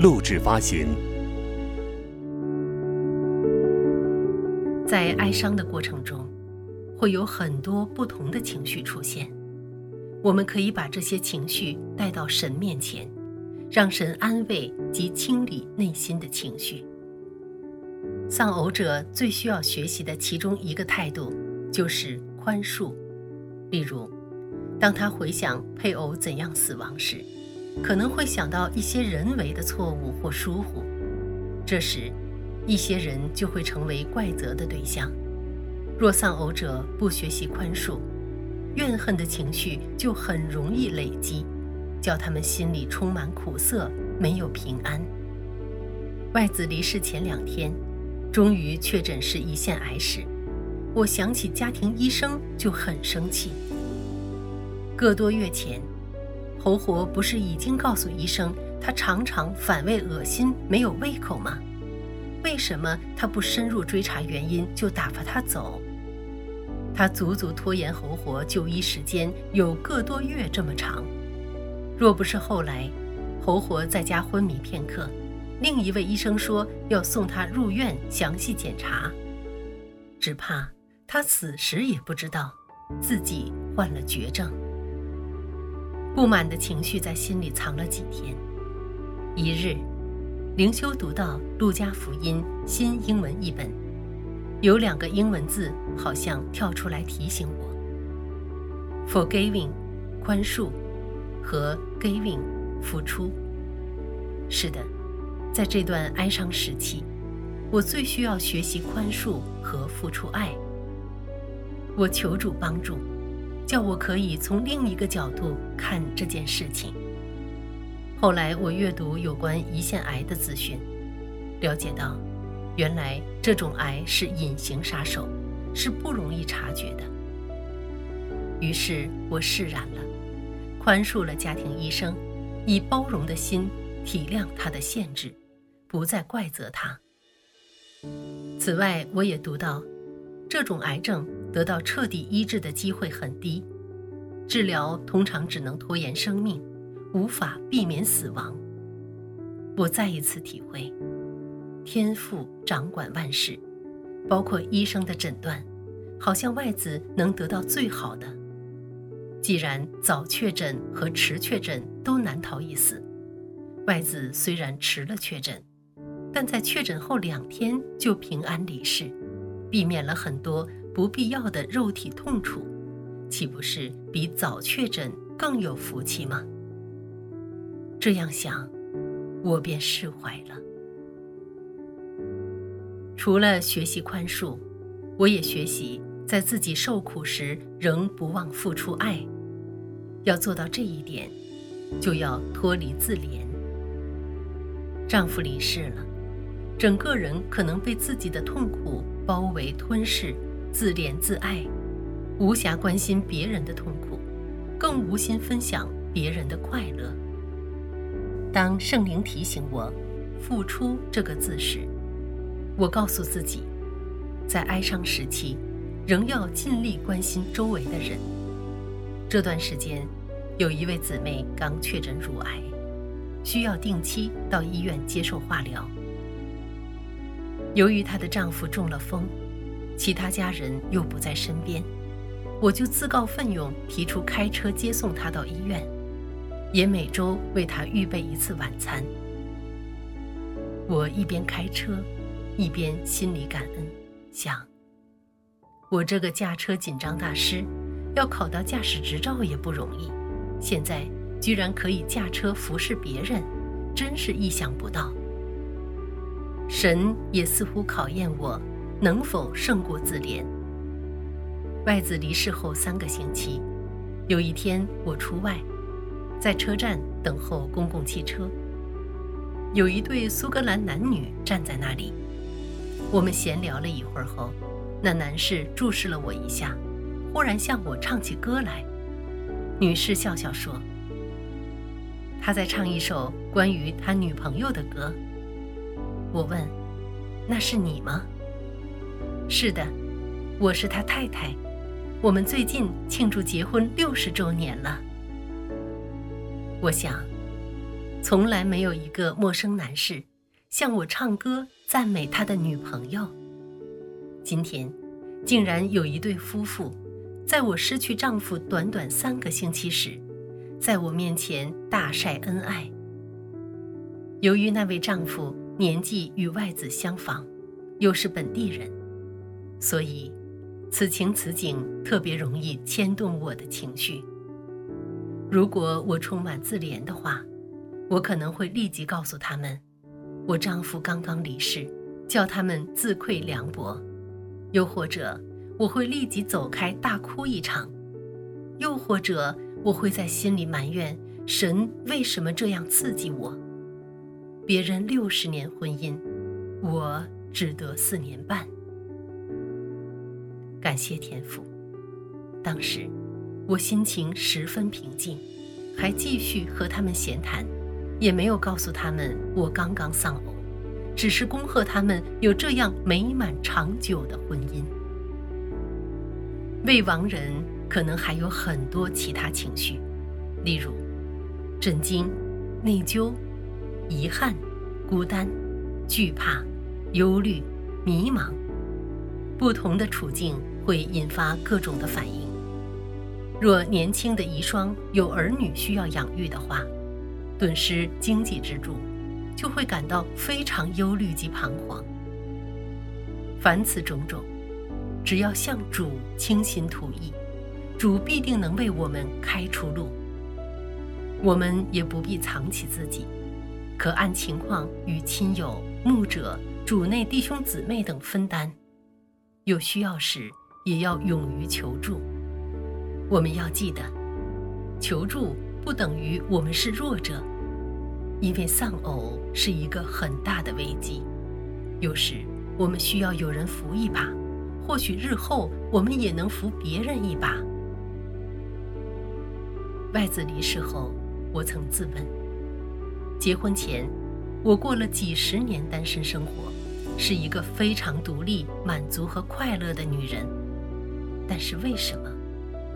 录制发行。在哀伤的过程中，会有很多不同的情绪出现。我们可以把这些情绪带到神面前，让神安慰及清理内心的情绪。丧偶者最需要学习的其中一个态度，就是宽恕。例如，当他回想配偶怎样死亡时。可能会想到一些人为的错误或疏忽，这时，一些人就会成为怪责的对象。若丧偶者不学习宽恕，怨恨的情绪就很容易累积，叫他们心里充满苦涩，没有平安。外子离世前两天，终于确诊是胰腺癌时，我想起家庭医生就很生气。个多月前。侯活不是已经告诉医生，他常常反胃、恶心、没有胃口吗？为什么他不深入追查原因就打发他走？他足足拖延侯活就医时间有个多月这么长。若不是后来，侯活在家昏迷片刻，另一位医生说要送他入院详细检查，只怕他死时也不知道自己患了绝症。不满的情绪在心里藏了几天。一日，灵修读到《路加福音》新英文译本，有两个英文字好像跳出来提醒我：“forgiving，宽恕，和 giving，付出。”是的，在这段哀伤时期，我最需要学习宽恕和付出爱。我求主帮助。叫我可以从另一个角度看这件事情。后来我阅读有关胰腺癌的资讯，了解到，原来这种癌是隐形杀手，是不容易察觉的。于是我释然了，宽恕了家庭医生，以包容的心体谅他的限制，不再怪责他。此外，我也读到，这种癌症。得到彻底医治的机会很低，治疗通常只能拖延生命，无法避免死亡。我再一次体会，天父掌管万事，包括医生的诊断，好像外子能得到最好的。既然早确诊和迟确诊都难逃一死，外子虽然迟了确诊，但在确诊后两天就平安离世，避免了很多。不必要的肉体痛楚，岂不是比早确诊更有福气吗？这样想，我便释怀了。除了学习宽恕，我也学习在自己受苦时仍不忘付出爱。要做到这一点，就要脱离自怜。丈夫离世了，整个人可能被自己的痛苦包围吞噬。自怜自爱，无暇关心别人的痛苦，更无心分享别人的快乐。当圣灵提醒我“付出”这个字时，我告诉自己，在哀伤时期，仍要尽力关心周围的人。这段时间，有一位姊妹刚确诊乳癌，需要定期到医院接受化疗。由于她的丈夫中了风。其他家人又不在身边，我就自告奋勇提出开车接送他到医院，也每周为他预备一次晚餐。我一边开车，一边心里感恩，想：我这个驾车紧张大师，要考到驾驶执照也不容易，现在居然可以驾车服侍别人，真是意想不到。神也似乎考验我。能否胜过自怜？外子离世后三个星期，有一天我出外，在车站等候公共汽车，有一对苏格兰男女站在那里。我们闲聊了一会儿后，那男士注视了我一下，忽然向我唱起歌来。女士笑笑说：“他在唱一首关于他女朋友的歌。”我问：“那是你吗？”“是的，我是他太太。我们最近庆祝结婚六十周年了。”我想，从来没有一个陌生男士向我唱歌赞美他的女朋友。今天，竟然有一对夫妇，在我失去丈夫短短三个星期时，在我面前大晒恩爱。由于那位丈夫年纪与外子相仿，又是本地人，所以此情此景特别容易牵动我的情绪。如果我充满自怜的话，我可能会立即告诉他们，我丈夫刚刚离世，叫他们自愧凉薄；又或者我会立即走开，大哭一场；又或者我会在心里埋怨神为什么这样刺激我。别人六十年婚姻，我只得四年半。感谢天父，当时。我心情十分平静，还继续和他们闲谈，也没有告诉他们我刚刚丧偶，只是恭贺他们有这样美满长久的婚姻。未亡人可能还有很多其他情绪，例如震惊、内疚、遗憾、孤单、惧怕、忧虑、迷茫。不同的处境会引发各种的反应。若年轻的遗孀有儿女需要养育的话，顿失经济支柱，就会感到非常忧虑及彷徨。凡此种种，只要向主倾心吐意，主必定能为我们开出路。我们也不必藏起自己，可按情况与亲友、牧者、主内弟兄姊妹等分担，有需要时也要勇于求助。我们要记得，求助不等于我们是弱者，因为丧偶是一个很大的危机。有时我们需要有人扶一把，或许日后我们也能扶别人一把。外子离世后，我曾自问：结婚前，我过了几十年单身生活，是一个非常独立、满足和快乐的女人。但是为什么？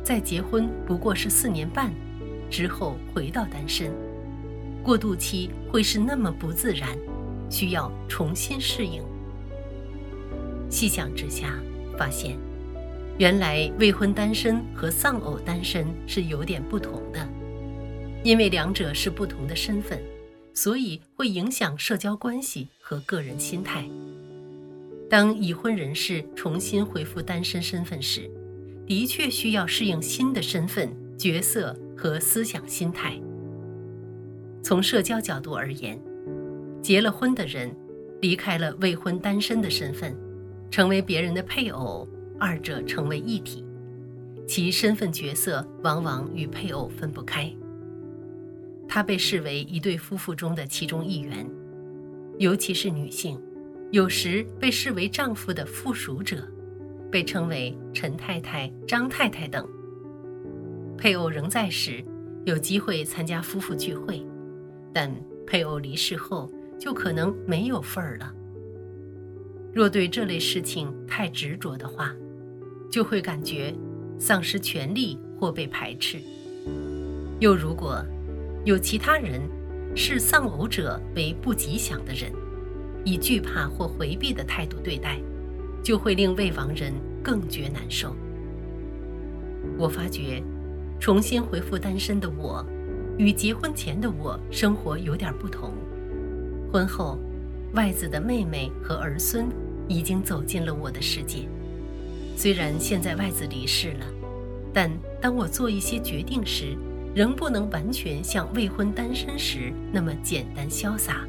在结婚不过是四年半之后回到单身，过渡期会是那么不自然，需要重新适应。细想之下，发现原来未婚单身和丧偶单身是有点不同的，因为两者是不同的身份，所以会影响社交关系和个人心态。当已婚人士重新恢复单身身份时，的确需要适应新的身份、角色和思想心态。从社交角度而言，结了婚的人离开了未婚单身的身份，成为别人的配偶，二者成为一体，其身份角色往往与配偶分不开。他被视为一对夫妇中的其中一员，尤其是女性，有时被视为丈夫的附属者。被称为陈太太、张太太等。配偶仍在时，有机会参加夫妇聚会，但配偶离世后，就可能没有份儿了。若对这类事情太执着的话，就会感觉丧失权利或被排斥。又如果有其他人视丧偶者为不吉祥的人，以惧怕或回避的态度对待。就会令未亡人更觉难受。我发觉，重新恢复单身的我，与结婚前的我生活有点不同。婚后，外子的妹妹和儿孙已经走进了我的世界。虽然现在外子离世了，但当我做一些决定时，仍不能完全像未婚单身时那么简单潇洒，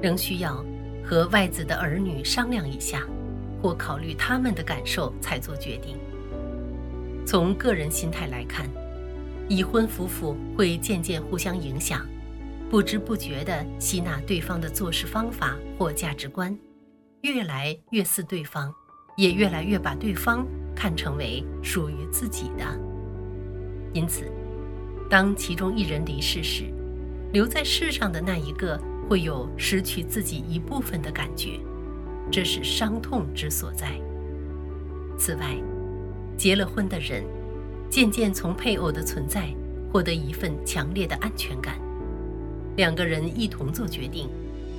仍需要和外子的儿女商量一下。或考虑他们的感受才做决定。从个人心态来看，已婚夫妇会渐渐互相影响，不知不觉地吸纳对方的做事方法或价值观，越来越似对方，也越来越把对方看成为属于自己的。因此，当其中一人离世时，留在世上的那一个会有失去自己一部分的感觉，这是伤痛之所在。此外，结了婚的人渐渐从配偶的存在获得一份强烈的安全感。两个人一同做决定，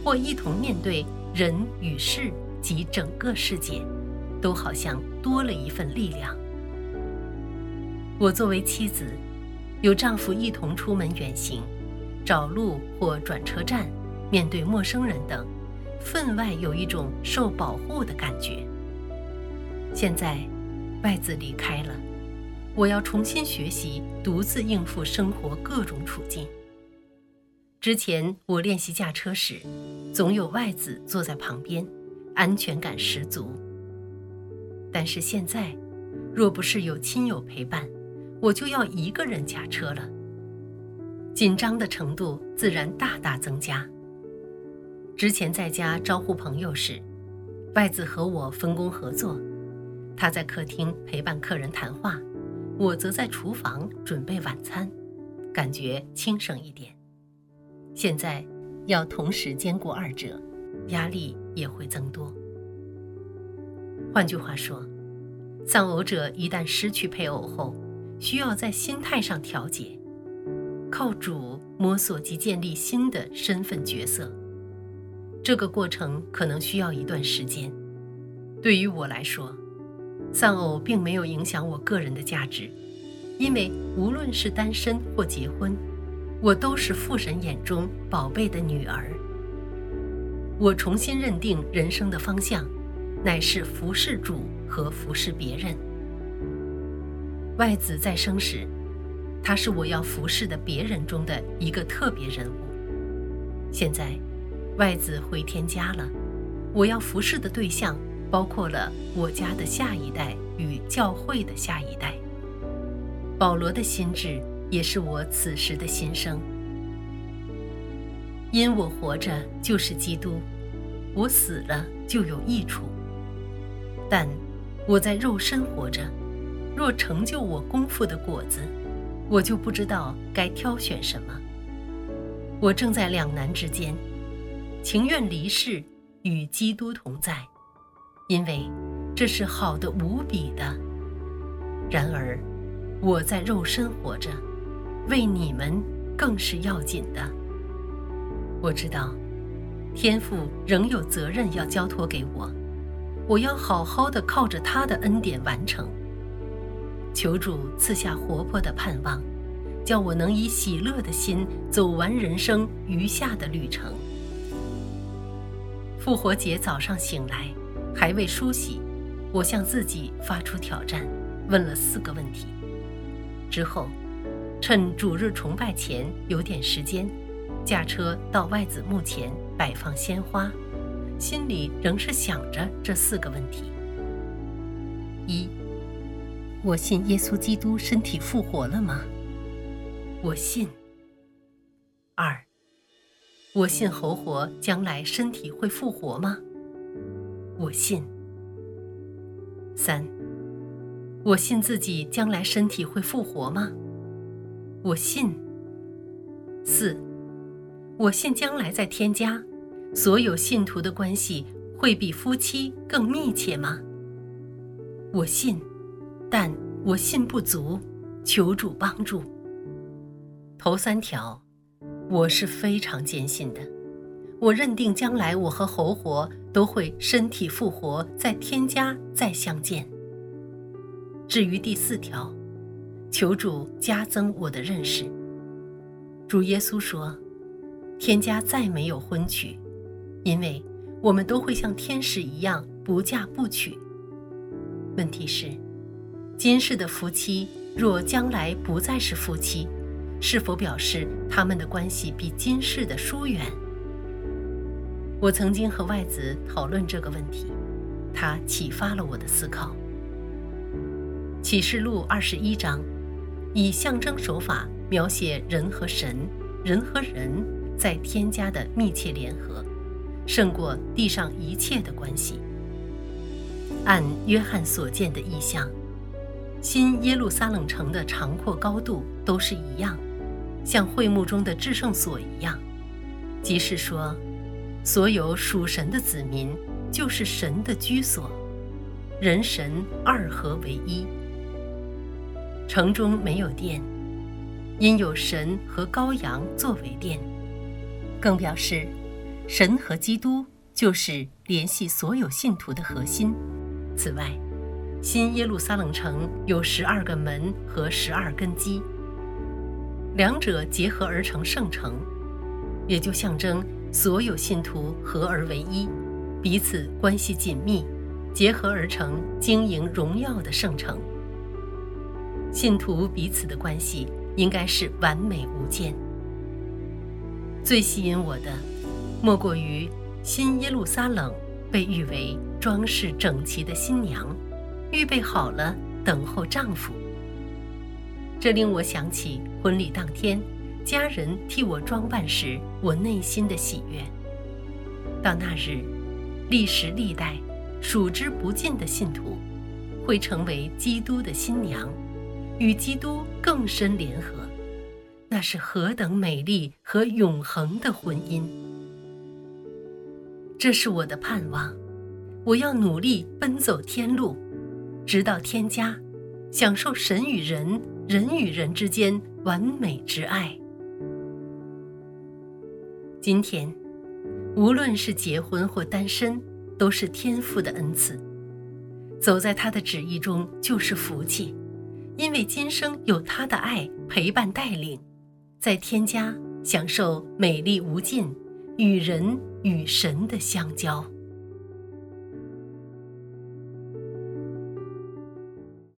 或一同面对人与事及整个世界，都好像多了一份力量。我作为妻子，有丈夫一同出门远行，找路或转车站，面对陌生人等，分外有一种受保护的感觉。现在，外子离开了，我要重新学习独自应付生活各种处境。之前我练习驾车时，总有外子坐在旁边，安全感十足。但是现在，若不是有亲友陪伴，我就要一个人驾车了。紧张的程度自然大大增加。之前在家招呼朋友时，外子和我分工合作，他在客厅陪伴客人谈话，我则在厨房准备晚餐，感觉轻省一点。现在要同时兼顾二者，压力也会增多。换句话说，丧偶者一旦失去配偶后，需要在心态上调节，靠主摸索及建立新的身份角色。这个过程可能需要一段时间。对于我来说，丧偶并没有影响我个人的价值，因为无论是单身或结婚。我都是父神眼中宝贝的女儿。我重新认定人生的方向，乃是服侍主和服侍别人。外子在生时，他是我要服侍的别人中的一个特别人物。现在，外子回天家了，我要服侍的对象包括了我家的下一代与教会的下一代。保罗的心智。也是我此时的心声。因我活着就是基督，我死了就有益处。但我在肉身活着，若成就我功夫的果子，我就不知道该挑选什么。我正在两难之间，情愿离世与基督同在，因为这是好的无比的。然而，我在肉身活着。为你们更是要紧的。我知道，天父仍有责任要交托给我，我要好好的靠着他的恩典完成。求主赐下活泼的盼望，叫我能以喜乐的心走完人生余下的旅程。复活节早上醒来，还未梳洗，我向自己发出挑战，问了四个问题。之后。趁主日崇拜前有点时间，驾车到外子墓前摆放鲜花，心里仍是想着这四个问题：一，我信耶稣基督身体复活了吗？我信。二，我信侯活将来身体会复活吗？我信。三，我信自己将来身体会复活吗？我信。四，我信将来在天家，所有信徒的关系会比夫妻更密切吗？我信，但我信不足，求主帮助。头三条，我是非常坚信的。我认定将来我和侯活都会身体复活，在天家再相见。至于第四条。求主加增我的认识。主耶稣说：“天家再没有婚娶，因为我们都会像天使一样不嫁不娶。”问题是，今世的夫妻若将来不再是夫妻，是否表示他们的关系比今世的疏远？我曾经和外子讨论这个问题，他启发了我的思考。启示录二十一章。以象征手法描写人和神、人和人、在天家的密切联合，胜过地上一切的关系。按约翰所见的意象，新耶路撒冷城的长阔高度都是一样，像会幕中的至圣所一样，即是说，所有属神的子民就是神的居所，人神二合为一。城中没有殿，因有神和羔羊作为殿，更表示神和基督就是联系所有信徒的核心。此外，新耶路撒冷城有十二个门和十二根基，两者结合而成圣城，也就象征所有信徒合而为一，彼此关系紧密，结合而成经营荣耀的圣城。信徒彼此的关系应该是完美无间。最吸引我的，莫过于新耶路撒冷被誉为装饰整齐的新娘，预备好了等候丈夫。这令我想起婚礼当天，家人替我装扮时我内心的喜悦。到那日，历时历代数之不尽的信徒，会成为基督的新娘。与基督更深联合，那是何等美丽和永恒的婚姻！这是我的盼望，我要努力奔走天路，直到天家，享受神与人、人与人之间完美之爱。今天，无论是结婚或单身，都是天父的恩赐，走在他的旨意中就是福气。因为今生有他的爱陪伴带领，在天家享受美丽无尽与人与神的相交。